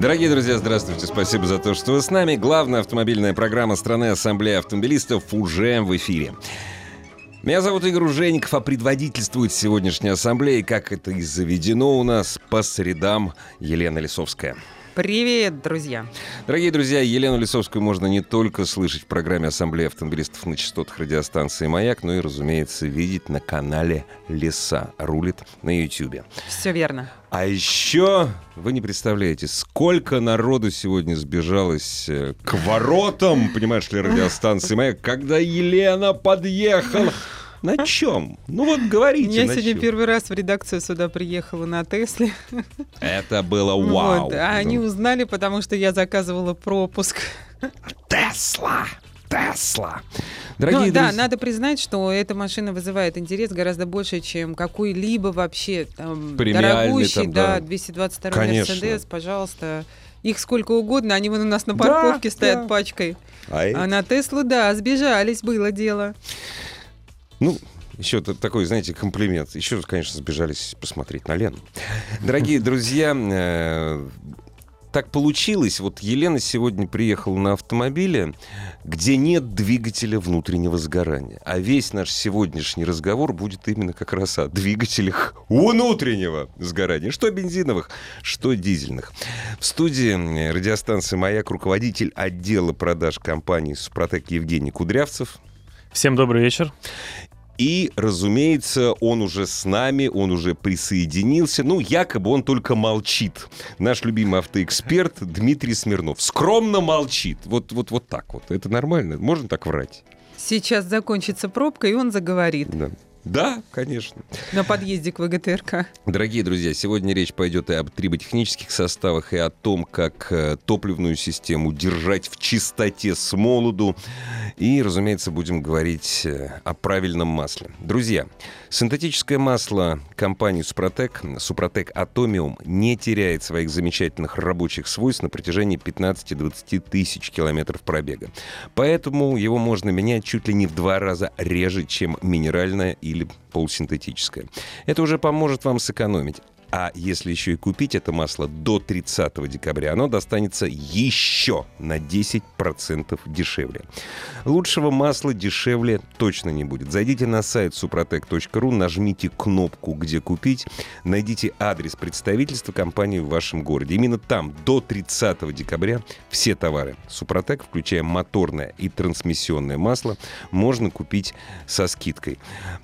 Дорогие друзья, здравствуйте. Спасибо за то, что вы с нами. Главная автомобильная программа страны Ассамблеи автомобилистов уже в эфире. Меня зовут Игорь Ужеников, а предводительствует сегодняшней ассамблеи, как это и заведено у нас, по средам Елена Лисовская. Привет, друзья! Дорогие друзья, Елену Лисовскую можно не только слышать в программе Ассамблеи автомобилистов на частотах радиостанции «Маяк», но и, разумеется, видеть на канале «Леса». Рулит на YouTube. Все верно. А еще вы не представляете, сколько народу сегодня сбежалось э, к воротам, понимаешь ли, радиостанции «Маяк», когда Елена подъехала. На чем? Ну вот говорите. Я сегодня чем? первый раз в редакцию сюда приехала на Тесле. Это было вау. Вот, а они Ну, узнали, потому что я заказывала пропуск. Тесла! Тесла! Ну Дорогие да, друзья, надо признать, что эта машина вызывает интерес гораздо больше, чем какой-либо вообще там дорогущий, там, да. да, 222 Конечно. Мерседес, пожалуйста. Их сколько угодно, они вон у нас на парковке Да, стоят да. пачкой. А эти? А на Теслу, да, сбежались, было дело. Ну, еще такой, знаете, комплимент. Еще, конечно, сбежались посмотреть на Лену. Дорогие друзья, э, так получилось. Вот Елена сегодня приехала на автомобиле, где нет двигателя внутреннего сгорания. А весь наш сегодняшний разговор будет именно как раз о двигателях внутреннего сгорания. Что бензиновых, что дизельных. В студии э, радиостанции «Маяк» руководитель отдела продаж компании «Супротек» Евгений Кудрявцев. Всем добрый вечер. И, разумеется, он уже с нами, он уже присоединился. Ну, якобы он только молчит. Наш любимый автоэксперт Дмитрий Смирнов. Скромно молчит. Вот, вот, вот так вот. Это нормально? Можно так врать? Сейчас закончится пробка, и он заговорит Да. Да, конечно. на подъезде к ВГТРК. Дорогие друзья, сегодня речь пойдет и об триботехнических составах, и о том, как э, топливную систему держать в чистоте с молоду. И, разумеется, будем говорить э, о правильном масле. Друзья, синтетическое масло компании Супротек, Супротек Атомиум, не теряет своих замечательных рабочих свойств на протяжении 15-20 тысяч километров пробега. Поэтому его можно менять чуть ли не в два раза реже, чем минеральное или полусинтетическое. Это уже поможет вам сэкономить. А если еще и купить это масло до 30 декабря, оно достанется еще на 10% дешевле. Лучшего масла дешевле точно не будет. Зайдите на сайт suprotec.ru, нажмите кнопку «Где купить», найдите адрес представительства компании в вашем городе. Именно там до 30 декабря все товары Супротек, включая моторное и трансмиссионное масло, можно купить со скидкой.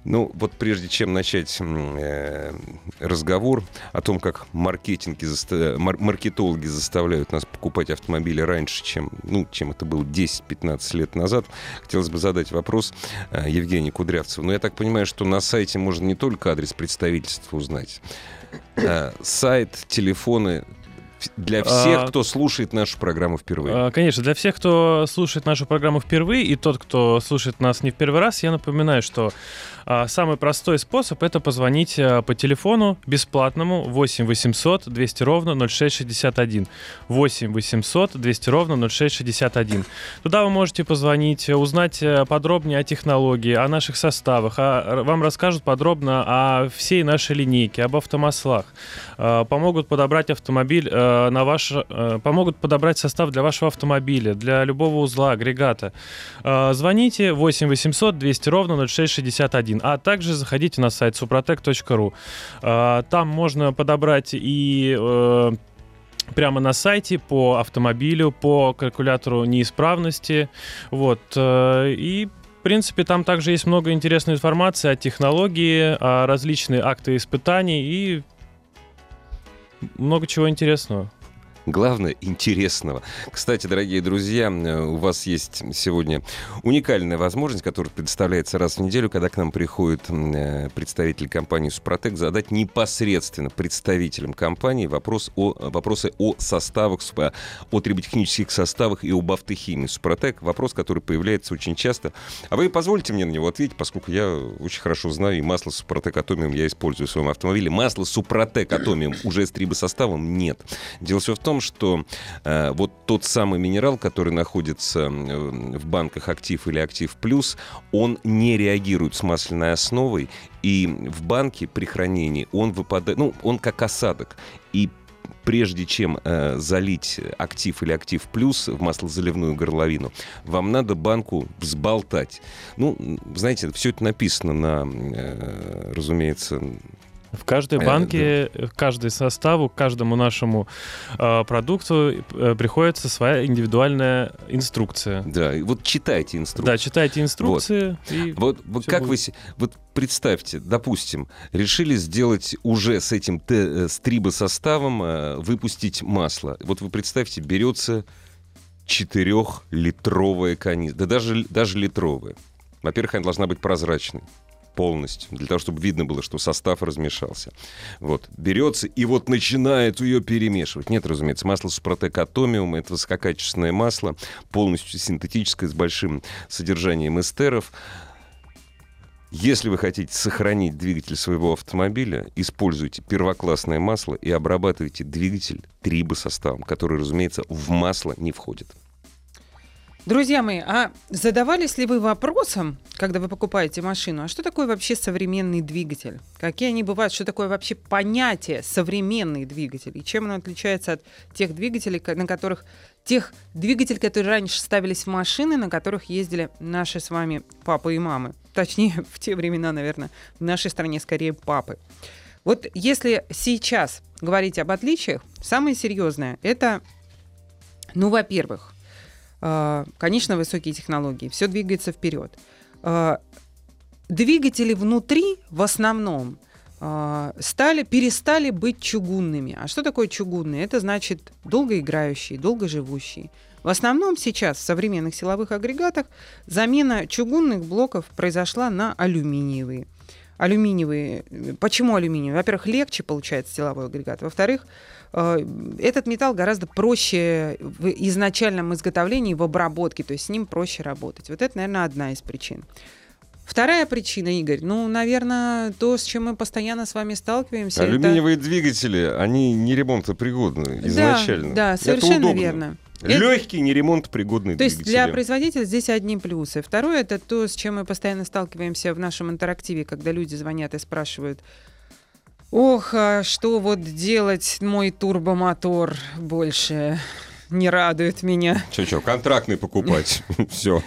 Ну, вот прежде чем начать э, разговор о том, как маркетинги заста- мар- маркетологи заставляют нас покупать автомобили раньше, чем, ну, чем это было 10-15 лет назад, хотелось бы задать вопрос э, Евгению Кудрявцеву. Но я так понимаю, что на сайте можно не только адрес представительства узнать. Э, сайт, телефоны для всех, А, кто слушает нашу программу впервые. А, Конечно, для всех, кто слушает нашу программу впервые, и тот, кто слушает нас не в первый раз, я напоминаю, что а, самый простой способ это позвонить а, по телефону бесплатному 8 800 200 ровно 0661. 8 800 200 ровно 0661. Туда вы можете позвонить, узнать э, подробнее о технологии, о наших составах, а, вам расскажут подробно о всей нашей линейке, об автомаслах, помогут подобрать автомобиль э, на ваш, э, помогут подобрать состав для вашего автомобиля, для любого узла, агрегата. Э, Звоните 8 800 200 ровно 0661, а также заходите на сайт suprotec.ru. Э, Там можно подобрать и э, прямо на сайте по автомобилю, по калькулятору неисправности. Вот. э, И в принципе, там также есть много интересной информации о технологии, о различные акты испытаний и много чего интересного. Главное, интересного. Кстати, дорогие друзья, э, у вас есть сегодня уникальная возможность, которая предоставляется раз в неделю, когда к нам приходит э, представитель компании «Супротек», задать непосредственно представителям компании вопрос о, вопросы о составах, о триботехнических составах и об автохимии. «Супротек» — вопрос, который появляется очень часто. А вы позволите мне на него ответить, поскольку я очень хорошо знаю, и масло «Супротек Атомиум» я использую в своем автомобиле. Масло «Супротек Атомиум» уже с трибосоставом нет. Дело все в том, что э, вот тот самый минерал, который находится в банках «Актив» или «Актив Плюс», он не реагирует с масляной основой, и в банке при хранении он выпадает, ну, он как осадок. И прежде чем э, залить актив или актив плюс в маслозаливную горловину, вам надо банку взболтать. Ну, знаете, все это написано на, э, разумеется, в каждой банке, э, да. каждый составу, каждому нашему э, продукту э, приходится своя индивидуальная инструкция. Да, и вот читайте инструкции. Да, читайте инструкции. Вот, и вот, вот как будет. вы... Вот представьте, допустим, решили сделать уже с этим э, с трибосоставом э, выпустить масло. Вот вы представьте, берется четырехлитровая канистра, да даже, даже литровая. Во-первых, она должна быть прозрачной полностью, для того, чтобы видно было, что состав размешался. Вот, берется и вот начинает ее перемешивать. Нет, разумеется, масло Супротек Атомиум — это высококачественное масло, полностью синтетическое, с большим содержанием эстеров. Если вы хотите сохранить двигатель своего автомобиля, используйте первоклассное масло и обрабатывайте двигатель трибосоставом, который, разумеется, в масло не входит. Друзья мои, а задавались ли вы вопросом, когда вы покупаете машину, а что такое вообще современный двигатель? Какие они бывают? Что такое вообще понятие современный двигатель? И чем он отличается от тех двигателей, на которых тех двигателей, которые раньше ставились в машины, на которых ездили наши с вами папы и мамы? Точнее, в те времена, наверное, в нашей стране скорее папы. Вот если сейчас говорить об отличиях, самое серьезное это, ну, во-первых, конечно, высокие технологии, все двигается вперед. А, двигатели внутри в основном а, стали, перестали быть чугунными. А что такое чугунные? Это значит долгоиграющие, долгоживущие. В основном сейчас в современных силовых агрегатах замена чугунных блоков произошла на алюминиевые. Алюминиевые. Почему алюминиевые? Во-первых, легче получается силовой агрегат. Во-вторых, Э, этот металл гораздо проще в изначальном изготовлении, в обработке, то есть с ним проще работать. Вот это, наверное, одна из причин. Вторая причина, Игорь, ну, наверное, то, с чем мы постоянно с вами сталкиваемся. Алюминиевые это... двигатели, они не ремонтопригодны изначально. Да, да совершенно верно. Легкий, не ремонтопригодный То есть для производителя здесь одни плюсы. Второе, это то, с чем мы постоянно сталкиваемся в нашем интерактиве, когда люди звонят и спрашивают, Ох, а что вот делать мой турбомотор больше не радует меня. Че-че, контрактный покупать. Все.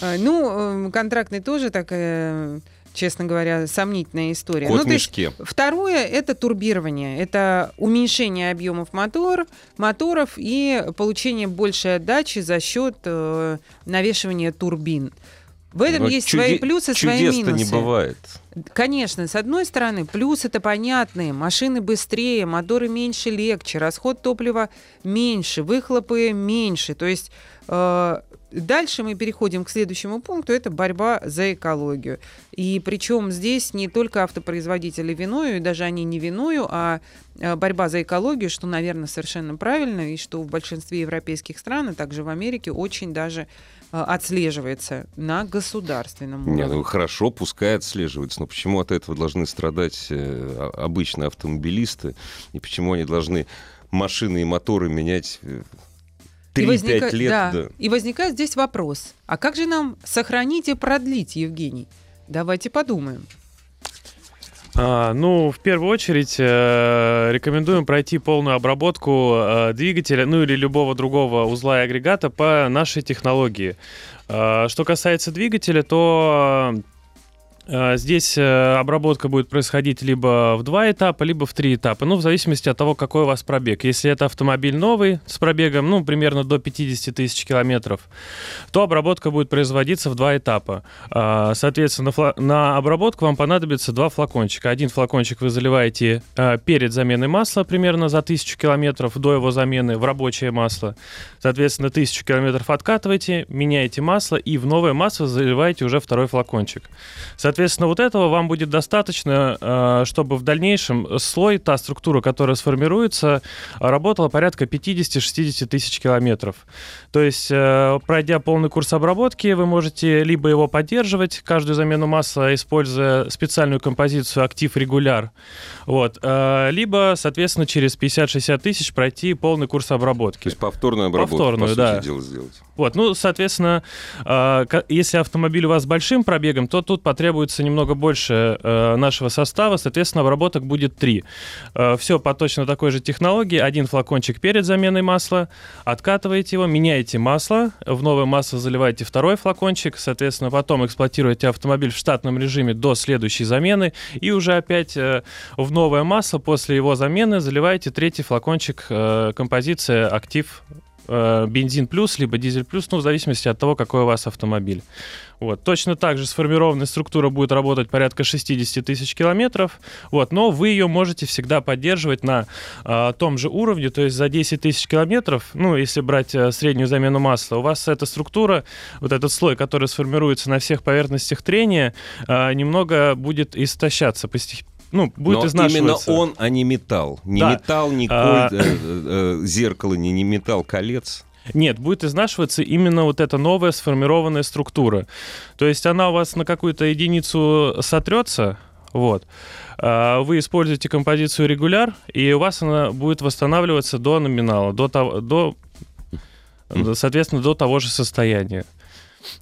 А, ну, эм, контрактный тоже такая честно говоря, сомнительная история. Кот ну, то есть, второе это турбирование, это уменьшение объемов мотор, моторов и получение большей отдачи за счет э, навешивания турбин. В этом Но есть чуде- свои плюсы, свои минусы. не бывает. Конечно, с одной стороны, плюсы это понятные. Машины быстрее, моторы меньше, легче, расход топлива меньше, выхлопы меньше. То есть э, дальше мы переходим к следующему пункту, это борьба за экологию. И причем здесь не только автопроизводители виною, и даже они не виною, а э, борьба за экологию, что, наверное, совершенно правильно, и что в большинстве европейских стран, а также в Америке очень даже отслеживается на государственном уровне. Нет, ну хорошо, пускай отслеживается, но почему от этого должны страдать э, обычные автомобилисты, и почему они должны машины и моторы менять 3-5 э, возника... лет? Да. Да. И возникает здесь вопрос, а как же нам сохранить и продлить, Евгений? Давайте подумаем. А, ну, в первую очередь э, рекомендуем пройти полную обработку э, двигателя, ну или любого другого узла и агрегата по нашей технологии. Э, что касается двигателя, то здесь э, обработка будет происходить либо в два этапа, либо в три этапа, ну, в зависимости от того, какой у вас пробег. Если это автомобиль новый с пробегом, ну, примерно до 50 тысяч километров, то обработка будет производиться в два этапа. А, соответственно, на обработку вам понадобится два флакончика. Один флакончик вы заливаете э, перед заменой масла, примерно за тысячу километров до его замены в рабочее масло. Соответственно, тысячу километров откатываете, меняете масло и в новое масло заливаете уже второй флакончик. Соответственно, вот этого вам будет достаточно, э, чтобы в дальнейшем слой, та структура, которая сформируется, работала порядка 50-60 тысяч километров. То есть, э, пройдя полный курс обработки, вы можете либо его поддерживать, каждую замену масла, используя специальную композицию «Актив регуляр», вот, э, либо, соответственно, через 50-60 тысяч пройти полный курс обработки. То есть повторную обработку, повторную, по сути да. дела, сделать. Вот, ну, соответственно, если автомобиль у вас с большим пробегом, то тут потребуется требуется немного больше э, нашего состава, соответственно, обработок будет три. Э, все по точно такой же технологии. Один флакончик перед заменой масла, откатываете его, меняете масло, в новое масло заливаете второй флакончик, соответственно, потом эксплуатируете автомобиль в штатном режиме до следующей замены и уже опять э, в новое масло после его замены заливаете третий флакончик э, композиция «Актив э, бензин плюс, либо дизель плюс, ну, в зависимости от того, какой у вас автомобиль. Вот. Точно так же сформированная структура будет работать порядка 60 тысяч километров, вот, но вы ее можете всегда поддерживать на а, том же уровне, то есть за 10 тысяч километров, ну, если брать а, среднюю замену масла, у вас эта структура, вот этот слой, который сформируется на всех поверхностях трения, а, немного будет истощаться постепенно ну, будет Но изнашиваться. именно он, а не металл. Не да. металл, не а... коль, э, э, зеркало, не, не металл, колец. Нет, будет изнашиваться именно вот эта новая сформированная структура. То есть она у вас на какую-то единицу сотрется, вот. А вы используете композицию регуляр, и у вас она будет восстанавливаться до номинала, до того, до, соответственно, до того же состояния.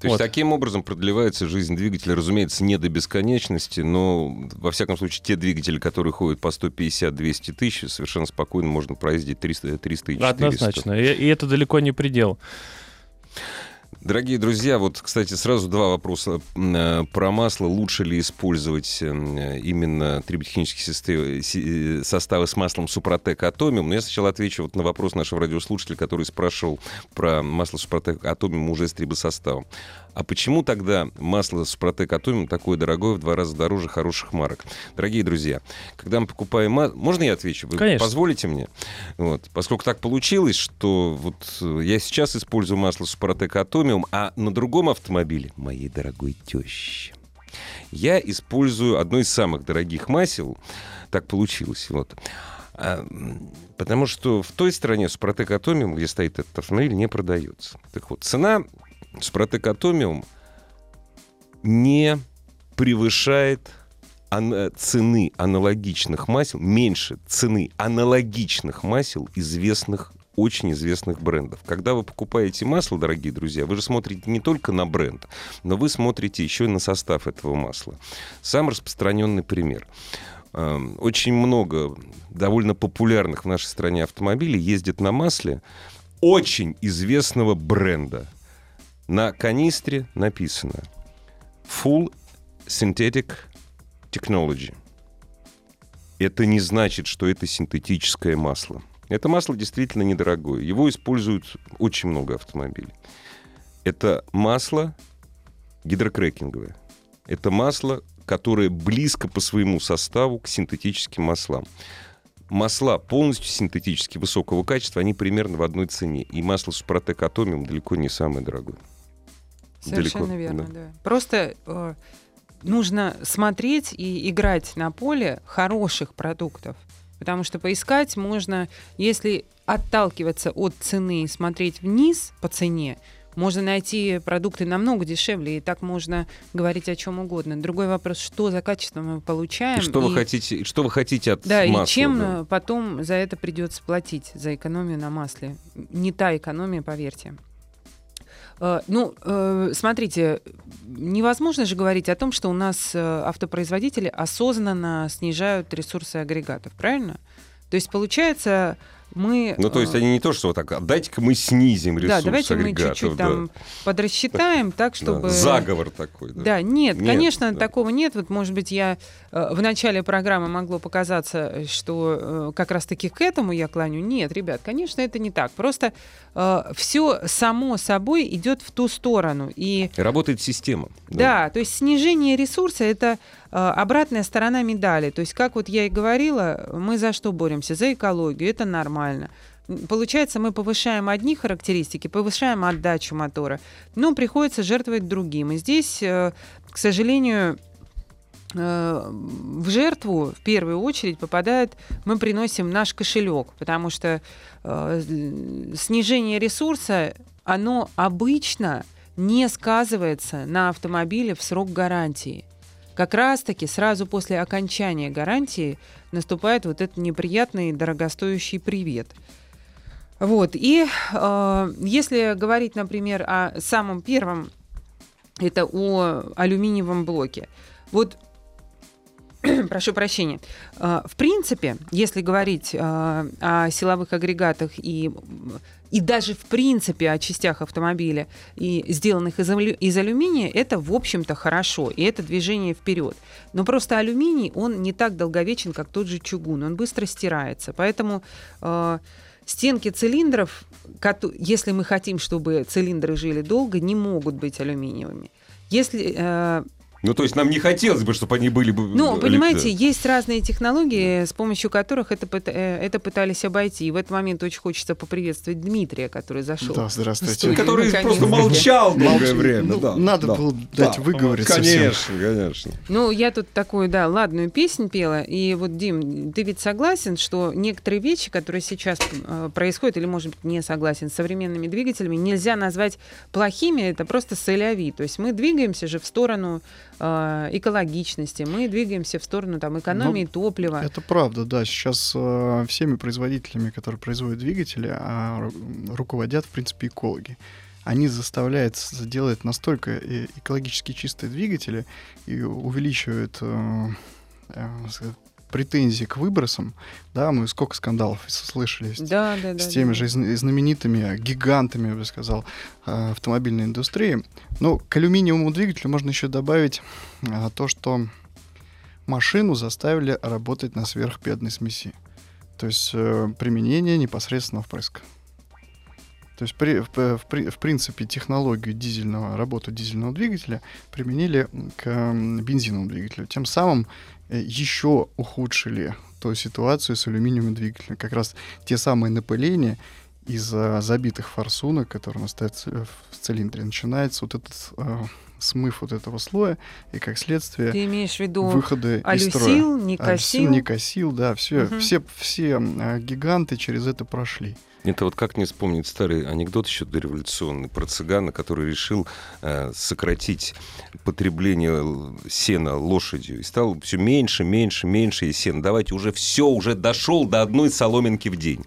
То вот. есть таким образом продлевается жизнь двигателя, разумеется, не до бесконечности, но, во всяком случае, те двигатели, которые ходят по 150-200 тысяч, совершенно спокойно можно проездить 300, 300 и 400. Однозначно, и, и это далеко не предел. Дорогие друзья, вот, кстати, сразу два вопроса э, про масло. Лучше ли использовать э, именно триботехнические э, составы с маслом Супротек Атомиум? Но я сначала отвечу вот на вопрос нашего радиослушателя, который спрашивал про масло Супротек Атомиум уже с трибосоставом. А почему тогда масло Супротек Атомиум такое дорогое, в два раза дороже хороших марок? Дорогие друзья, когда мы покупаем масло... Можно я отвечу? Вы Конечно. позволите мне? Вот. Поскольку так получилось, что вот я сейчас использую масло Супротек Атомиум, а на другом автомобиле моей дорогой тещи я использую одно из самых дорогих масел. Так получилось. Вот. А, потому что в той стране Супротек Атомиум, где стоит этот автомобиль, не продается. Так вот, цена Супротек Атомиум не превышает цены аналогичных масел, меньше цены аналогичных масел известных очень известных брендов. Когда вы покупаете масло, дорогие друзья, вы же смотрите не только на бренд, но вы смотрите еще и на состав этого масла. Самый распространенный пример. Эм, очень много довольно популярных в нашей стране автомобилей ездят на масле очень известного бренда. На канистре написано Full Synthetic Technology. Это не значит, что это синтетическое масло. Это масло действительно недорогое. Его используют очень много автомобилей. Это масло гидрокрекинговое. Это масло, которое близко по своему составу к синтетическим маслам. Масла полностью синтетически высокого качества, они примерно в одной цене. И масло Супротек Атомиум далеко не самое дорогое. Совершенно далеко, верно, да. да. Просто э, нужно смотреть и играть на поле хороших продуктов. Потому что поискать можно, если отталкиваться от цены и смотреть вниз по цене, можно найти продукты намного дешевле, и так можно говорить о чем угодно. Другой вопрос, что за качество мы получаем. И что, и... Вы, хотите, что вы хотите от да, масла. И чем да. потом за это придется платить, за экономию на масле. Не та экономия, поверьте. Э, ну, э, смотрите, невозможно же говорить о том, что у нас э, автопроизводители осознанно снижают ресурсы агрегатов, правильно? То есть получается, мы... Ну, то есть э, они не то, что вот так, а дайте-ка мы снизим ресурс Да, давайте мы чуть-чуть да. там подрасчитаем так, Да, чтобы... Заговор такой. Да. Да, нет, Нет, конечно, да. такого нет. Вот, может быть, я э, в начале программы могло показаться, что э, как раз-таки к этому я кланю. Нет, ребят, конечно, это не так. Просто все само собой идет в ту сторону. И Работает система. да, то есть снижение ресурса это э, обратная сторона медали. То есть, как вот я и говорила, мы за что боремся? За экологию, это нормально. М, Получается, мы повышаем одни характеристики, повышаем отдачу мотора, но приходится жертвовать другим. И здесь, э, к сожалению, э, в жертву в первую очередь попадает, мы приносим наш кошелек, потому что э, снижение ресурса, оно обычно не сказывается на автомобиле в срок гарантии. Как раз-таки сразу после окончания гарантии наступает вот этот неприятный дорогостоящий привет. Вот. И э, если говорить, например, о самом первом, это о алюминиевом блоке. Вот прошу прощения. Э, В принципе, если говорить э, о силовых агрегатах и, и даже в принципе о частях автомобиля, и сделанных из, алю- из алюминия, это, в общем-то, хорошо, и это движение вперед. Но просто алюминий, он не так долговечен, как тот же чугун, он быстро стирается. Поэтому э, стенки цилиндров, если мы хотим, чтобы цилиндры жили долго, не могут быть алюминиевыми. Если э, Ну, то есть нам не хотелось бы, чтобы они были бы... ну, э, понимаете, есть разные технологии, с помощью которых это, э, это пытались обойти. И в этот момент очень хочется поприветствовать Дмитрия, который зашел. Да, здравствуйте. Который Наконец-таки. просто молчал долгое время. Ну, да, надо да. было дать Да, выговориться всем. Конечно, конечно. Ну, я тут такую, да, ладную песнь пела. И вот, Дим, ты ведь согласен, что некоторые вещи, которые сейчас э, происходят, или, может быть, не согласен, с современными двигателями, нельзя назвать плохими, это просто соляви. То есть мы двигаемся же в сторону э, экологичности, мы двигаемся в сторону там, экономии топлива. Это правда, да. Сейчас э, всеми производителями, которые производят двигатели, ру- руководят, в принципе, экологи. Они заставляют сделать настолько э, экологически чистые двигатели и увеличивают э, э, претензии к выбросам. Да, мы сколько скандалов слышали с, Да, да, с теми да. же зн- знаменитыми гигантами, я бы сказал, э, автомобильной индустрии. Но к алюминиевому двигателю можно еще добавить э, то, что машину заставили работать на сверхбедной смеси. То есть э, применение непосредственно впрыска. То есть при- в, в в принципе технологию дизельного, работу дизельного двигателя применили к бензиновому двигателю. Тем самым э, еще ухудшили ту ситуацию с алюминиевым двигателем. Как раз те самые напыления из-за забитых форсунок, которые у нас стоят в цилиндре, начинается вот этот э, смыв вот этого слоя, и как следствие Ты имеешь в виду выходы из строя. алюсил, Альсил, никосил? Никосил, да, все, Мгм. все, все э, гиганты через это прошли. Это вот как не вспомнить старый анекдот еще дореволюционный про цыгана, который решил э, сократить потребление сена лошадью. И стал все меньше, меньше, меньше и сена. Давайте уже все, уже дошел до одной соломинки в день.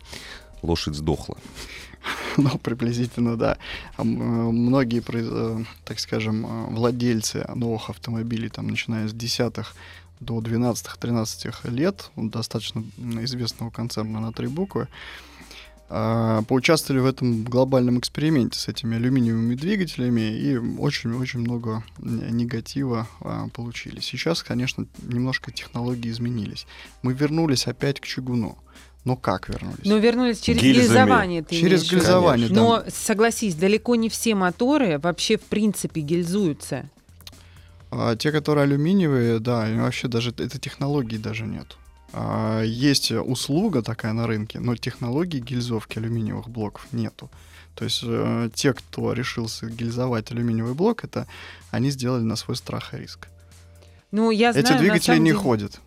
Лошадь сдохла. Ну, приблизительно, да. Э, Многие, э, так скажем, э, владельцы новых автомобилей, там, начиная с десятых до 12-13 лет, достаточно известного концерна на три буквы, поучаствовали в этом глобальном эксперименте с этими алюминиевыми двигателями и очень-очень много негатива а, получили. Сейчас, конечно, немножко технологии изменились. Мы вернулись опять к чугуну. Но как вернулись? Но вернулись через Гильзами. гильзование. Ты Через гильзование, да. Но согласись, далеко не все моторы вообще в принципе гильзуются. А те, которые алюминиевые, да, и вообще даже этой технологии даже нет. А, есть услуга такая на рынке, но технологии гильзовки алюминиевых блоков нету. То есть э, те, кто решился гильзовать алюминиевый блок, это они сделали на свой страх и риск. Ну, я знаю, Эти двигатели не деле- ходят.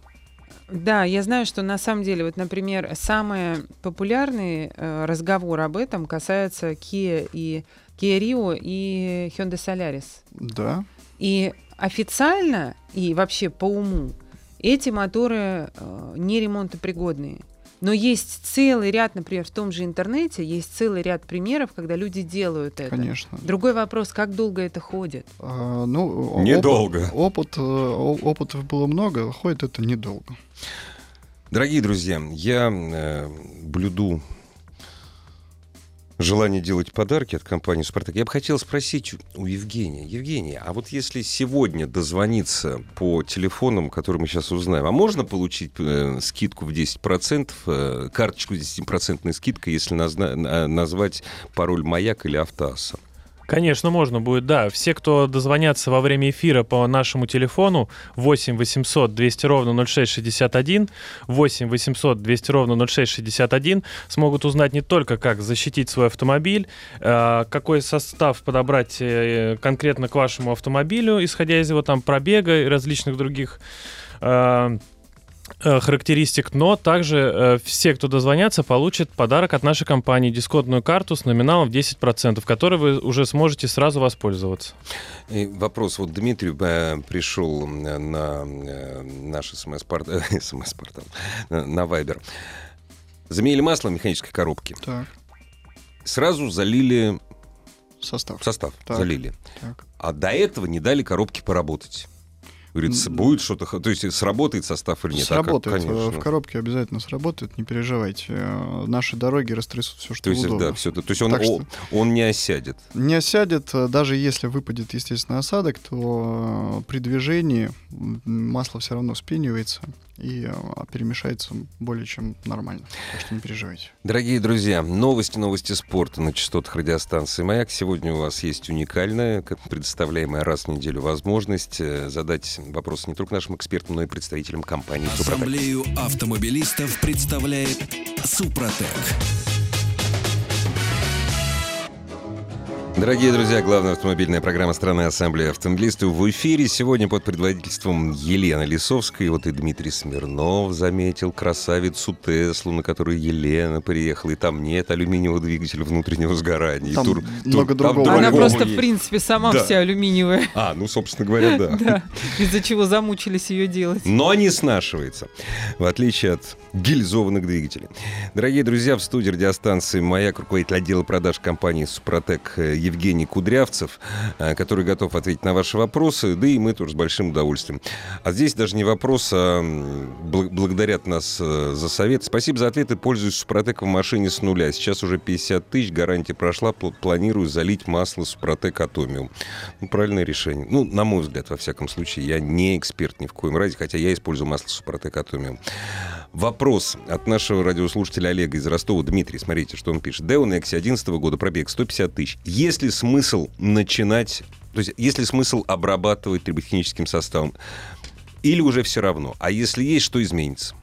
Да, я знаю, что на самом деле, вот, например, самый популярный э, разговор об этом касается Kia и Kia Rio и Hyundai Solaris. Да. И официально и вообще по уму эти моторы э, не ремонтопригодные. Но есть целый ряд, например, в том же интернете, есть целый ряд примеров, когда люди делают это. Конечно. Другой вопрос, как долго это ходит? А, ну, Недолго. Опыт, опыт, э, о- опытов было много, ходит это недолго. Дорогие друзья, я э, блюду желание делать подарки от компании «Спартак». Я бы хотел спросить у Евгения. Евгения, а вот если сегодня дозвониться по телефонам, которые мы сейчас узнаем, а можно получить э, скидку в 10%, э, карточку с 10% скидкой, если назна- назвать пароль «Маяк» или «Автоасса»? Конечно, можно будет, да. Все, кто дозвонятся во время эфира по нашему телефону 8 800 200 ровно 0661, 8 800 200 ровно 0661, смогут узнать не только, как защитить свой автомобиль, э, какой состав подобрать э, конкретно к вашему автомобилю, исходя из его там пробега и различных других Э, характеристик, но также э, все, кто дозвонятся, получат подарок от нашей компании, дисконтную карту с номиналом в 10%, которой вы уже сможете сразу воспользоваться. И вопрос. Вот Дмитрий э, пришел на э, наш смс-портал, смс на Вайбер. Заменили масло в механической коробке. Так. Сразу залили Состав. состав, Так. залили. Так. А до этого не дали коробке поработать. Говорится, будет что-то, то есть сработает состав или нет? А как? сработает. э, Конечно. В коробке обязательно сработает, не переживайте. Э, Наши дороги растрясут все, что То есть, удобно. да, все, то есть он, Так о- он не осядет. Не осядет, э, даже если выпадет, естественно, осадок, то э, при движении масло все равно вспенивается и э, перемешается более чем нормально. Так что не переживайте. Дорогие друзья, новости, новости спорта на частотах радиостанции «Маяк». Сегодня у вас есть уникальная, как предоставляемая раз в неделю возможность э, задать вопросы не только нашим экспертам, но и представителям компании «Супротек». Ассамблею автомобилистов представляет Супротек. Дорогие друзья, главная автомобильная программа страны Ассамблеи автомобилистов в эфире. Сегодня под предводительством Елены Лисовской. Вот и Дмитрий Смирнов заметил красавицу Теслу, на которую Елена приехала. И там нет алюминиевого двигателя внутреннего сгорания. И Там тур- много тур- там другого. Она другого просто, в есть. принципе, сама Да. вся алюминиевая. А, ну, собственно говоря, да. Да, из-за чего замучились ее делать. но не снашивается, в отличие от гильзованных двигателей. Дорогие друзья, в студии радиостанции «Маяк» руководитель отдела продаж компании «Супротек» Евгений Кудрявцев, э, который готов ответить на ваши вопросы, да и мы тоже с большим удовольствием. А здесь даже не вопрос, а благодарят нас э, за совет. Спасибо за ответы, пользуюсь «Супротеком» в машине с нуля. Сейчас уже 50 тысяч, гарантия прошла, пл- планирую залить масло «Супротек Атомиум». Ну, правильное решение. Ну, на мой взгляд, во всяком случае. Я не эксперт ни в коем разе, хотя я использую масло Супротек Атомиум. Вопрос от нашего радиослушателя Олега из Ростова. Дмитрий, смотрите, что он пишет. Део Некси 11 года, пробег 150 тысяч. Есть ли смысл начинать, то есть есть ли смысл обрабатывать триботехническим составом? Или уже все равно? А если есть, что изменится?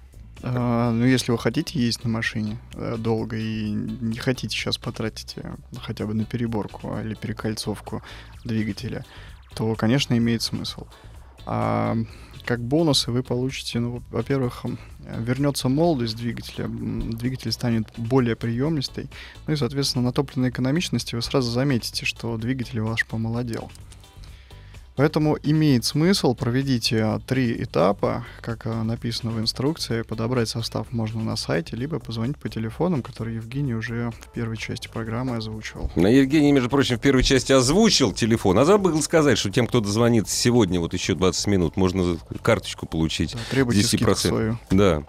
А, ну, если вы хотите ездить на машине э, долго и не хотите сейчас потратить э, хотя бы на переборку или перекольцовку двигателя, то, конечно, имеет смысл. А как бонусы вы получите, ну, во-первых, вернется молодость двигателя, двигатель станет более приемистый, ну и, соответственно, на топливной экономичности вы сразу заметите, что двигатель ваш помолодел. Поэтому имеет смысл, проведите а, три этапа, как а, написано в инструкции. Подобрать состав можно на сайте, либо позвонить по телефонам, которые Евгений уже в первой части программы озвучивал. На Евгений, между прочим, в первой части озвучил телефон, а забыл сказать, что тем, кто дозвонит сегодня, вот еще 20 минут, можно карточку получить. Да, требуйте 10%. скидку свою. Да.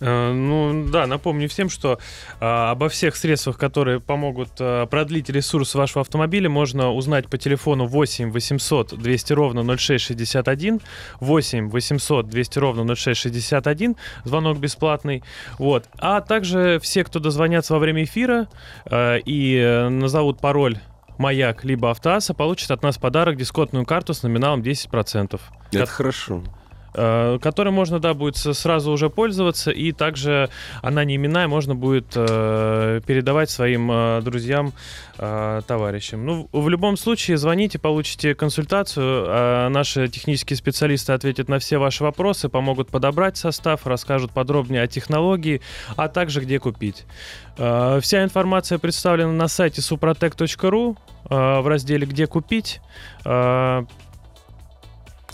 Э, Ну да, напомню всем, что а, обо всех средствах, которые помогут а, продлить ресурс вашего автомобиля, можно узнать по телефону 8 800 200 ровно 0661, 8 800 200 ровно 0661, звонок бесплатный. Вот. А также все, кто дозвонятся во время эфира а, и назовут пароль Маяк либо Автоаса, получат от нас подарок дисконтную карту с номиналом 10%. Это хорошо. Э, которой можно, да, будет сразу уже пользоваться, и также она не именная, можно будет э, передавать своим э, друзьям, товарищам. Ну, в любом случае, звоните, получите консультацию, э, наши технические специалисты ответят на все ваши вопросы, помогут подобрать состав, расскажут подробнее о технологии, а также где купить. Вся информация представлена на сайте suprotec.ru в разделе «Где купить».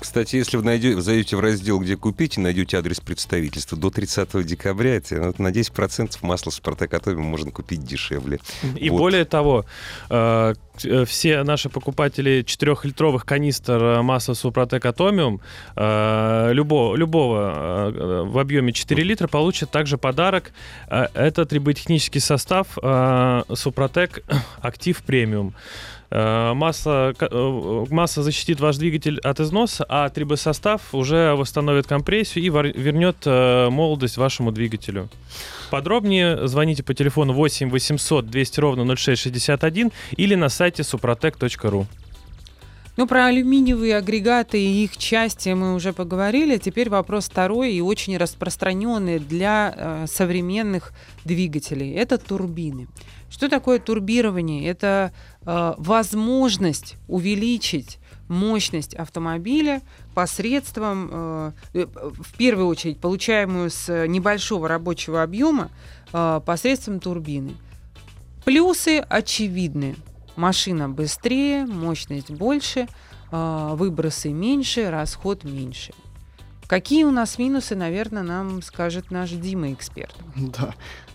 Кстати, если вы найдете, зайдете в раздел «Где купить» и найдете адрес представительства до 30 декабря, это, на 10% масло Спартак Атомиум можно купить дешевле. И Вот. более того, э, э, все наши покупатели 4-литровых канистр э, масла Супротек Атомиум любого, любого в объеме 4 литра получат также подарок. Это триботехнический состав Супротек Актив Премиум. Э, Масса, ка- э, масса защитит ваш двигатель от износа, а трибосостав уже восстановит компрессию и вернет э, молодость вашему двигателю. Подробнее звоните по телефону 8 800 200 ровно 0661 или на сайте suprotec.ru. Ну, про алюминиевые агрегаты и их части мы уже поговорили. Теперь вопрос второй и очень распространенный для э, современных двигателей. Это турбины. Что такое турбирование? Это э, возможность увеличить мощность автомобиля посредством, э, э, в первую очередь, получаемую с небольшого рабочего объема э, посредством турбины. Плюсы очевидны. Машина быстрее, мощность больше, э, выбросы меньше, расход меньше. Какие у нас минусы, наверное, нам скажет наш Дима эксперт. Да.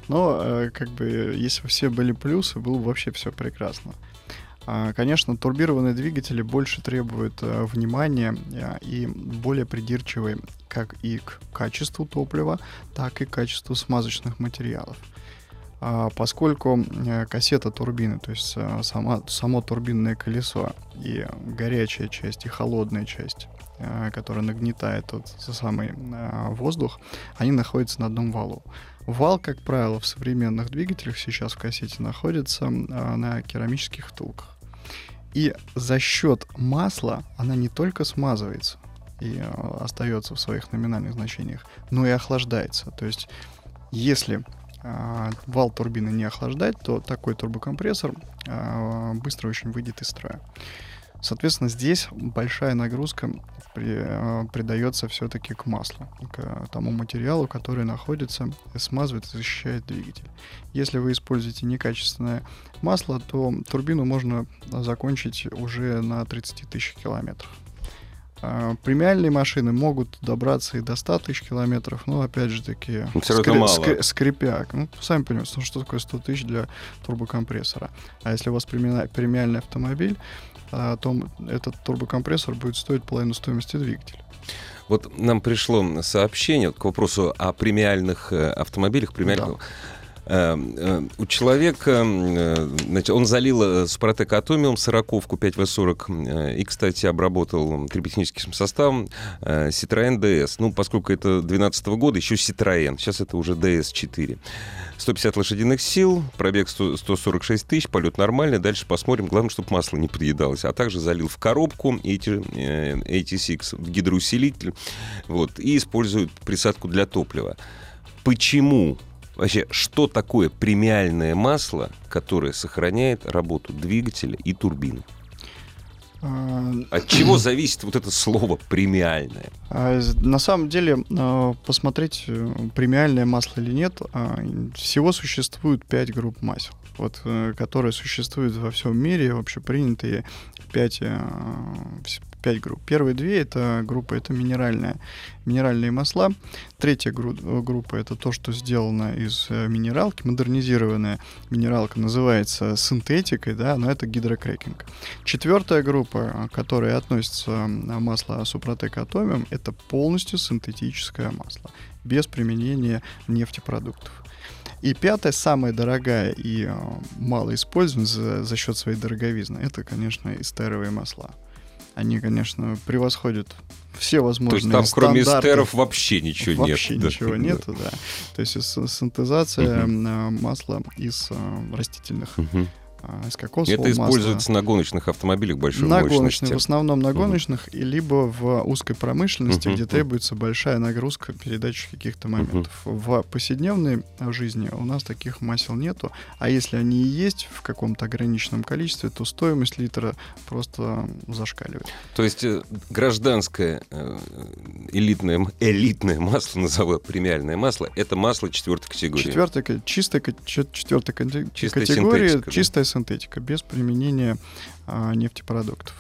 Но, э, как бы, если бы все были плюсы, было бы вообще все прекрасно. А, Конечно, турбированные двигатели больше требуют э, внимания э, и более придирчивы как и к качеству топлива, так и к качеству смазочных материалов. А, Поскольку э, кассета турбины, то есть э, сама, само турбинное колесо и горячая часть, и холодная часть, э, которая нагнетает тот самый воздух, они находятся на одном валу. Вал, как правило, в современных двигателях сейчас в кассете находится на керамических втулках. И за счет масла она не только смазывается и остается в своих номинальных значениях, но и охлаждается. То есть, если вал турбины не охлаждать, то такой турбокомпрессор э, быстро очень выйдет из строя. Соответственно, здесь большая нагрузка при- э, придается все-таки к маслу, к тому материалу, который находится, смазывает и защищает двигатель. Если вы используете некачественное масло, то турбину можно закончить уже на 30 тысяч километрах. А, Премиальные машины могут добраться и до 100 тысяч километров, но опять же таки равно мало. скрипя. Ну, сами понимаете, что такое 100 тысяч для турбокомпрессора. А если у вас премиальный, премиальный автомобиль, а, то этот турбокомпрессор будет стоить половину стоимости двигателя. Вот нам пришло сообщение вот к вопросу о премиальных э, автомобилях. Премиальных... Э, У человека, э, значит, он залил э, Супротек Атомиум 40-ку 5В40 э, и, кстати, обработал триботехническим составом э, Citroёn DS. Ну, поскольку это 2012 года, еще Citroёn. Сейчас это уже DS4. 150 лошадиных сил, пробег 100 146 тысяч, полет нормальный. Дальше посмотрим. Главное, чтобы масло не подъедалось. А также залил в коробку эти, э, 86 в гидроусилитель вот, и использует присадку для топлива. Почему? Вообще, что такое премиальное масло, которое сохраняет работу двигателя и турбины? А, От чего зависит вот это слово премиальное? А, На самом деле, а, посмотреть, э, премиальное масло или нет, всего существует 5 групп масел, вот, э, которые существуют во всем мире, общепринятые 5, 5 групп. Первые две это группа, это минеральная, минеральные масла. Третья гру- э, группа это то, что сделано из э, минералки, модернизированная минералка называется синтетикой, да, но это гидрокрекинг. Четвертая группа, а, к которой относится масло Супротек Атомиум, это полностью синтетическое масло, без применения нефтепродуктов. И пятая, самая дорогая и э, мало используемая за, за счет своей дороговизны, это, конечно, эстеровые масла. Они, конечно, превосходят все возможные То есть там кроме эстеров вообще ничего нет. Вообще ничего Да. нету, да. То есть синтезация э, масла из э, растительных, Мгм. А, из кокосового Это масла. используется на гоночных автомобилях большой на мощности. гоночных, в основном на гоночных, и либо в узкой промышленности, Мгм, где мгм. требуется большая нагрузка передачи каких-то моментов. В повседневной жизни у нас таких масел нету, а если они и есть в каком-то ограниченном количестве, то стоимость литра просто зашкаливает. То есть э, гражданское э, элитное, элитное масло, назову премиальное масло, это масло четвертой категории. Четвертая, ка- чистая, ка- чет- четвертая кате- Чистая синтетика, без применения а, нефтепродуктов.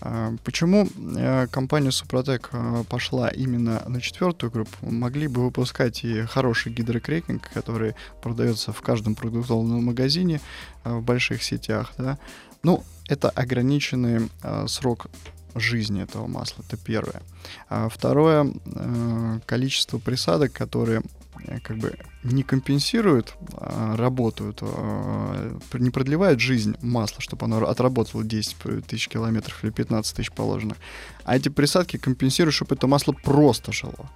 А, Почему э, компания Супротек э, пошла именно на четвертую группу? Могли бы выпускать и хороший гидрокрекинг, который продается в каждом продуктовом магазине э, в больших сетях, да. Ну, это ограниченный срок жизни этого масла, это первое. А второе, э, количество присадок, которые как бы не компенсируют, а работают, э, не продлевают жизнь масла, чтобы оно отработало 10 тысяч километров или 15 тысяч положенных. А эти присадки компенсируют, чтобы это масло просто жило.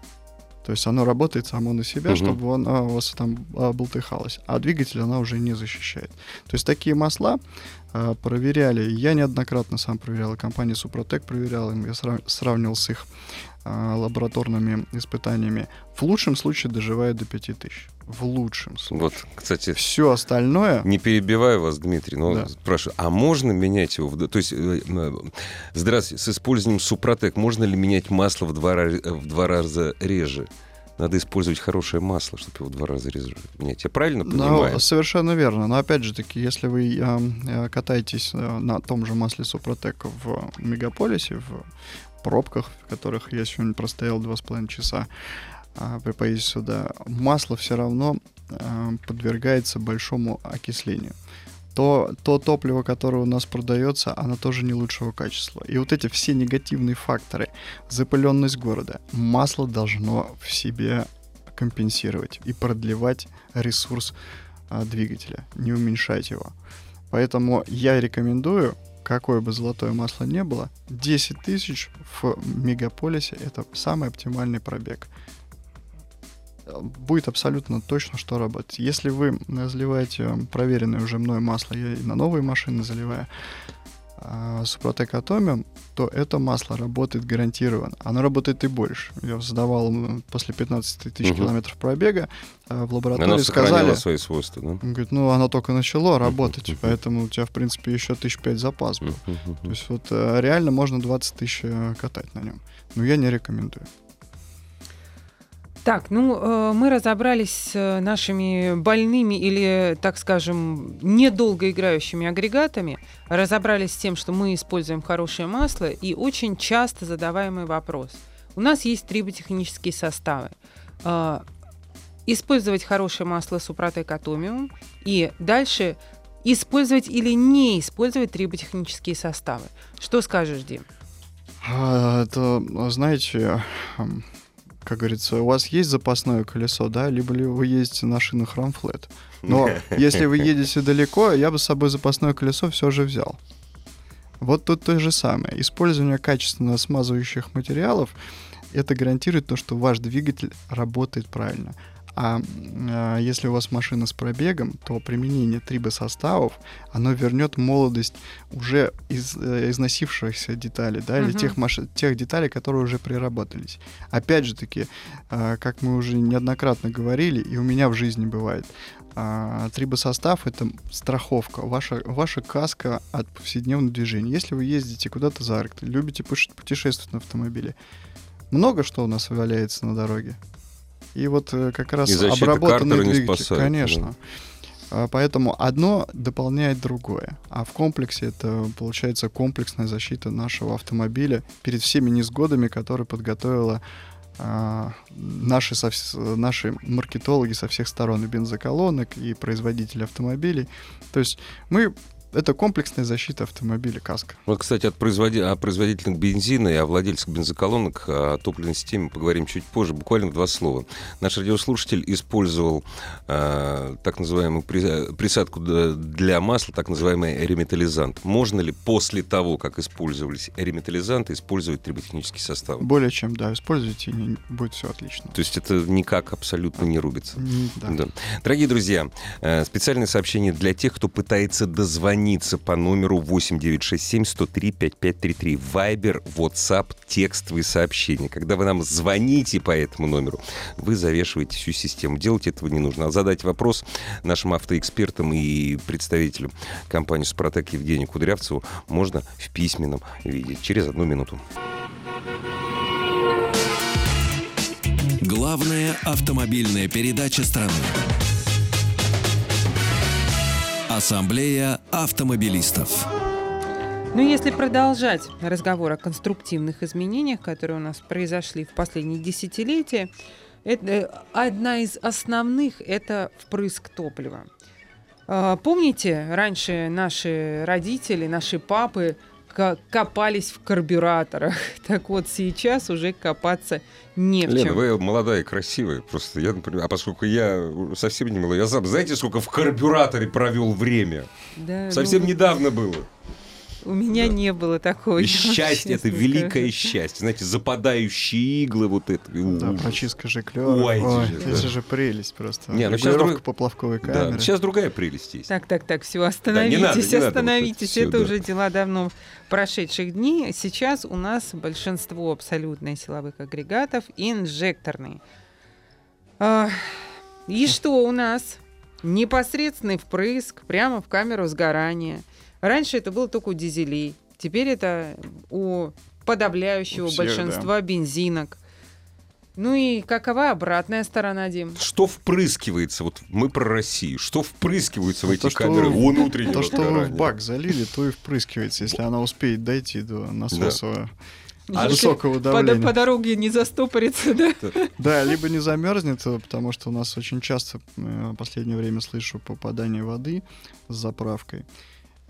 То есть оно работает само на себя, Мгм. чтобы оно у вас там а, болтыхалось. А двигатель она уже не защищает. То есть такие масла а, проверяли. Я неоднократно сам проверял, и компания Супротек проверяла, им, я сра- сравнивал с их а, лабораторными испытаниями. В лучшем случае доживает до 5000. В лучшем случае. Вот, кстати, Все остальное... Не перебиваю вас, Дмитрий, но Да. спрашиваю, а можно менять его? в- То есть, э, э, здравствуйте, с использованием Супротек можно ли менять масло в два, в два раза реже? Надо использовать хорошее масло, чтобы его в два раза реже менять. Я правильно понимаю? Ну, совершенно верно. Но опять же таки, если вы э, э, катаетесь э, на том же масле Супротек в мегаполисе, в пробках, в которых я сегодня простоял два с половиной часа, а, при поезде сюда, масло все равно э, подвергается большому окислению. То, то топливо, которое у нас продается, оно тоже не лучшего качества. И вот эти все негативные факторы, запыленность города, масло должно в себе компенсировать и продлевать ресурс а, двигателя, не уменьшать его. Поэтому я рекомендую, какое бы золотое масло не было, 10 тысяч в мегаполисе это самый оптимальный пробег. Э, Будет абсолютно точно, что работать. Если вы заливаете э, проверенное уже мной масло, я и на новые машины заливаю, Супротек Атомиум, то это масло работает гарантированно. Оно работает и больше. Я сдавал м, после 15 тысяч Мгм. километров пробега а, в лаборатории, Оно сказали, свои свойства, да? он говорит, ну, оно только начало работать, мгм. поэтому у тебя, в принципе, еще тысяч пять запас был. Мгм. То есть вот э, реально можно 20 тысяч э, катать на нем. Но я не рекомендую. Так, ну э, мы разобрались с э, нашими больными или, так скажем, недолго играющими агрегатами, разобрались с тем, что мы используем хорошее масло, и очень часто задаваемый вопрос. У нас есть триботехнические составы. Э, Использовать хорошее масло Супротек Атомиум и дальше использовать или не использовать триботехнические составы. Что скажешь, Дим? А, Это, знаете, как говорится, у вас есть запасное колесо, да, либо ли вы ездите на шинах рамфлет. Но если вы едете далеко, я бы с собой запасное колесо все же взял. Вот тут то же самое. Использование качественно смазывающих материалов это гарантирует то, что ваш двигатель работает правильно. А э, если у вас машина с пробегом, то применение трибосоставов, оно вернет молодость уже из э, износившихся деталей, да, или Мгм. тех, маш- тех деталей, которые уже приработались. Опять же таки, э, как мы уже неоднократно говорили, и у меня в жизни бывает, а, трибосостав — это страховка, ваша, ваша каска от повседневного движения. Если вы ездите куда-то за Арктикой, любите путешествовать на автомобиле, много что у нас валяется на дороге. И вот э, как раз И не двигатель, спасает, конечно. А, Поэтому одно дополняет другое. А в комплексе это получается комплексная защита нашего автомобиля перед всеми несгодами, которые подготовила а, наши, со наши маркетологи со всех сторон, и бензоколонок, и производители автомобилей. То есть мы это комплексная защита автомобиля каска. Вот, кстати, от производи... о производителях бензина и о владельцах бензоколонок, о топливной системе поговорим чуть позже, буквально в два слова. Наш радиослушатель использовал э, так называемую при- присадку для масла, так называемый реметализант. Можно ли после того, как использовались реметализанты, использовать триботехнический состав? Более чем, да, используйте, и будет все отлично. То есть это никак абсолютно не рубится. Да. Да. Дорогие друзья, э, специальное сообщение для тех, кто пытается дозвониться по номеру 8967-103-5533. Вайбер, WhatsApp, текстовые сообщения. Когда вы нам звоните по этому номеру, вы завешиваете всю систему. Делать этого не нужно. А задать вопрос нашим автоэкспертам и представителю компании «Супротек» Евгению Кудрявцеву можно в письменном виде. Через одну минуту. Главная автомобильная передача страны. Ассамблея автомобилистов. Ну, если продолжать разговор о конструктивных изменениях, которые у нас произошли в последние десятилетия, это, э, одна из основных – это впрыск топлива. А, помните, раньше наши родители, наши папы копались в карбюраторах. Так вот, сейчас уже копаться не в Лена, чем. вы молодая и красивая. Просто я, например, а поскольку я совсем не молодой, я сам, знаете, сколько в карбюраторе провел время? Да, Совсем ну, недавно было. У меня Да. не было такого. И счастье, это великое счастье. Знаете, западающие иглы вот это. Да, прочистка жиклера. Ой, Ой, это же, это да. же прелесть просто. Не, ну Регулировка друг- поплавковой Да, камеры. сейчас другая прелесть есть. Так, так, так, все, не остановитесь, надо, не надо вот это остановитесь. всё, это да. уже дела давно прошедших дней. Сейчас у нас большинство абсолютно силовых агрегатов инжекторные. А, и что у нас? Непосредственный впрыск прямо в камеру сгорания. Раньше это было только у дизелей. Теперь это у подавляющего У всех, большинства бензинок. Ну и какова обратная сторона, Дим? Что впрыскивается? Вот мы про Россию. Что впрыскивается в Ну, то, эти что камеры вы- внутреннего То, что вы в бак залили, то и впрыскивается, если она успеет дойти до насоса А высокого по, давления. по дороге не застопорится, да? Да, либо не замерзнет, э, потому что у нас очень часто э, в последнее время слышу попадание воды с заправкой.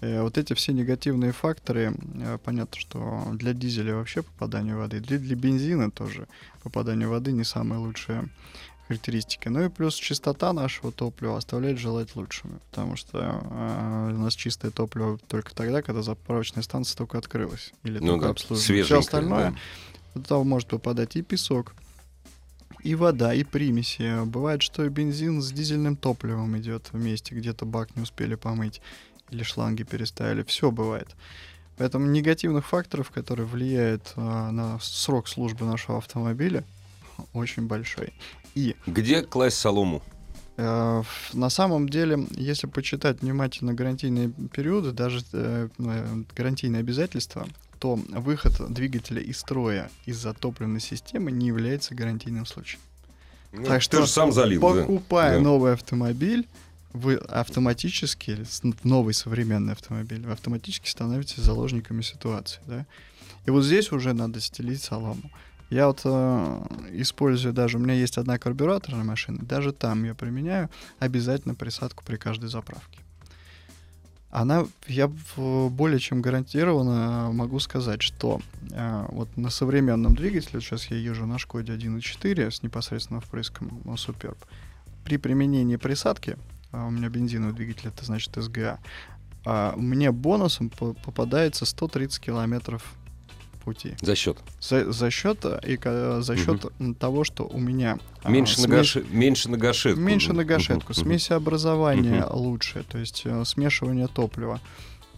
Э, Вот эти все негативные факторы, э, понятно, что для дизеля вообще попадание воды, для, для бензина тоже попадание воды не самая лучшая характеристика. Ну и плюс чистота нашего топлива оставляет желать лучшего, потому что э, у нас чистое топливо только тогда, когда заправочная станция только открылась или Ну только да, обслуживает. Все остальное да. Туда может попадать и песок, и вода, и примеси. Бывает, что и бензин с дизельным топливом идет вместе, где-то бак не успели помыть или шланги переставили. Все бывает. Поэтому негативных факторов, которые влияют а, на срок службы нашего автомобиля, очень большой. И Где класть солому? Э, На самом деле, если почитать внимательно гарантийные периоды, даже э, э, гарантийные обязательства, то выход двигателя из строя из-за топливной системы не является гарантийным случаем. Ну, Так ты что же сам залил. Покупая Да. новый автомобиль, вы автоматически, с- новый современный автомобиль, вы автоматически становитесь заложниками ситуации. Да? И вот здесь уже надо стелить солому. Я вот э, использую даже, у меня есть одна карбюраторная машина, даже там я применяю обязательно присадку при каждой заправке. Она, я в- более чем гарантированно могу сказать, что э, вот на современном двигателе, сейчас я езжу на Шкоде 1.4 с непосредственно впрыском Superb, при применении присадки, у меня бензиновый двигатель, это значит СГА, а, мне бонусом по- попадается 130 километров пути. За счет. За, за счет, э, и, ка- за счет м, того, что у меня а, Меньше, на смесь- гаше- меньше на гашетку. Меньше на гашетку, мгм. смесеобразование Мгм. лучше, то есть э, смешивание топлива.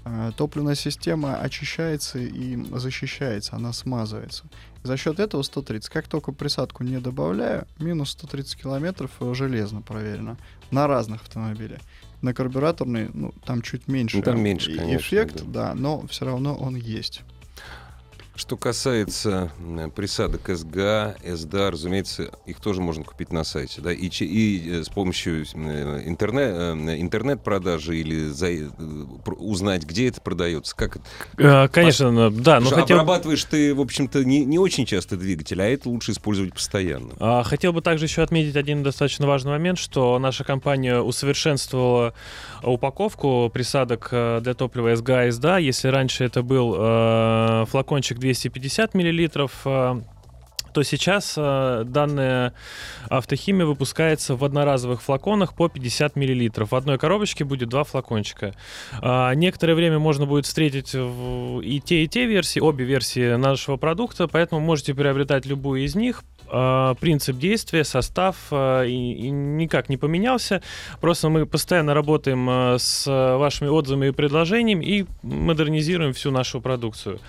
Э, Топливная система очищается и защищается, она смазывается. За счет этого 130. Как только присадку не добавляю, минус 130 километров э, железно проверено. На разных автомобилях. На карбюраторный, ну, там чуть меньше. Ну, там меньше, конечно, Эффект, да, но все равно он есть. Что касается м, присадок СГА, СДА, разумеется, их тоже можно купить на сайте. Да? И, и, э, с помощью э, интернет, э, интернет-продажи или за- э, узнать, где это продается. Как? Э, Конечно, ну, да, но что хотел... Обрабатываешь ты, в общем-то, не, не очень часто двигатель, а это лучше использовать постоянно. А, Хотел бы также еще отметить один достаточно важный момент, что наша компания усовершенствовала упаковку присадок э, для топлива СГА и СДА. Если раньше это был э, флакончик 250 миллилитров, э, то сейчас э, данная автохимия выпускается в одноразовых флаконах по 50 миллилитров. В одной коробочке будет два флакончика. А, Некоторое время можно будет встретить и те, и те версии, обе версии нашего продукта, поэтому можете приобретать любую из них. А, Принцип действия, состав и никак не поменялся. Просто мы постоянно работаем с вашими отзывами и предложениями и модернизируем всю нашу продукцию.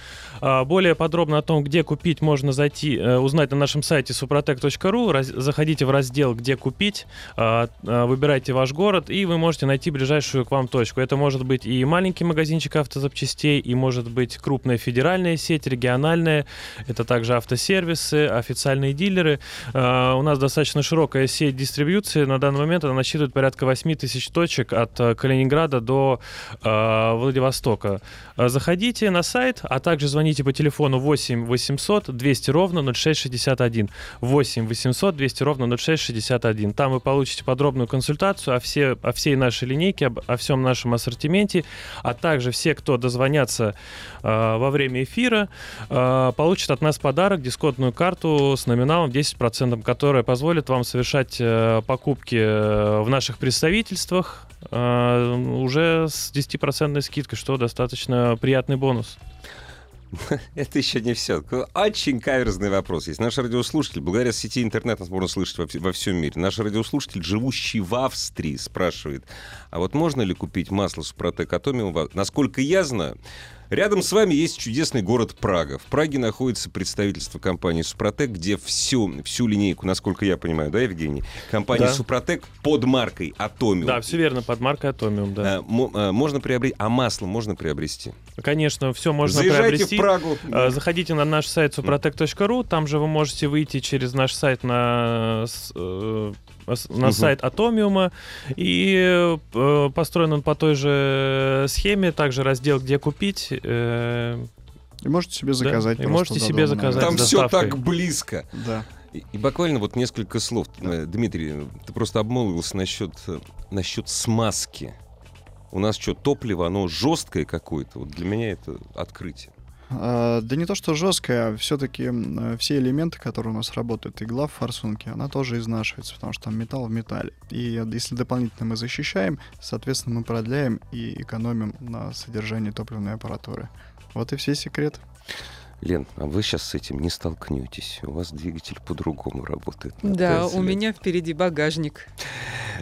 А, Более подробно о том, где купить, можно зайти, э, узнать на нашем сайте suprotec.ru. Заходите в раздел «Где купить», а, а, выбирайте ваш город, и вы можете найти ближайшую к вам точку. Это может быть и маленький магазинчик автозапчастей, и может быть крупная федеральная сеть, региональная. Это также автосервисы, официальные дилеры у нас достаточно широкая сеть дистрибьюции. На данный момент она насчитывает порядка 8 тысяч точек от Калининграда до Владивостока. Заходите на сайт, а также звоните по телефону 8 800 200 ровно 0661. 8 800 200 ровно 0661. Там вы получите подробную консультацию о, все, о всей нашей линейке, об, о всем нашем ассортименте, а также все, кто дозвонятся э, во время эфира, э, получат от нас подарок, дисконтную карту с номиналом 10%, которая позволит вам совершать э, покупки э, в наших представительствах э, уже с 10% скидкой, что достаточно приятный бонус. Это еще не все. Очень каверзный вопрос есть. Наш радиослушатель, благодаря сети интернет нас можно слышать во, во всем мире. Наш радиослушатель, живущий в Австрии, спрашивает, а вот можно ли купить масло Супротек Атомиум? Насколько я знаю, Рядом с вами есть чудесный город Прага. В Праге находится представительство компании Супротек, где всю, всю линейку, насколько я понимаю, да, Евгений? Компания да. Супротек под маркой Атомиум. Да, все верно, под маркой Атомиум, да. А, а, можно приобрести, а масло можно приобрести? Конечно, все можно Заезжайте приобрести. в Прагу. А, заходите на наш сайт suprotec.ru, там же вы можете выйти через наш сайт на э, на угу. сайт Атомиума, и э, построен он по той же схеме, также раздел «Где купить». Э, и можете себе заказать. Да? И можете себе заказать Там все так близко. Да. И, и буквально вот несколько слов. Э, Дмитрий, ты просто обмолвился насчет, э, насчет смазки. У нас что, топливо, оно жесткое какое-то? Вот для меня это открытие. А, да не то, что жесткая, а все-таки все элементы, которые у нас работают, игла в форсунке, она тоже изнашивается, потому что там металл в металле. И если дополнительно мы защищаем, соответственно, мы продляем и экономим на содержании топливной аппаратуры. Вот и все секрет. Лен, а вы сейчас с этим не столкнетесь. У вас двигатель по-другому работает. Да, у меня впереди багажник.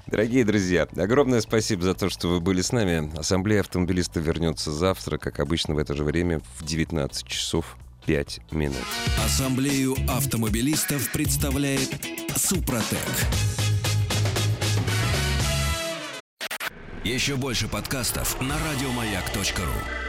Дорогие друзья, огромное спасибо за то, что вы были с нами. Ассамблея автомобилистов вернется завтра, как обычно, в это же время в 19 часов 5 минут. Ассамблею автомобилистов представляет Супротек. Еще больше подкастов на радиомаяк.ру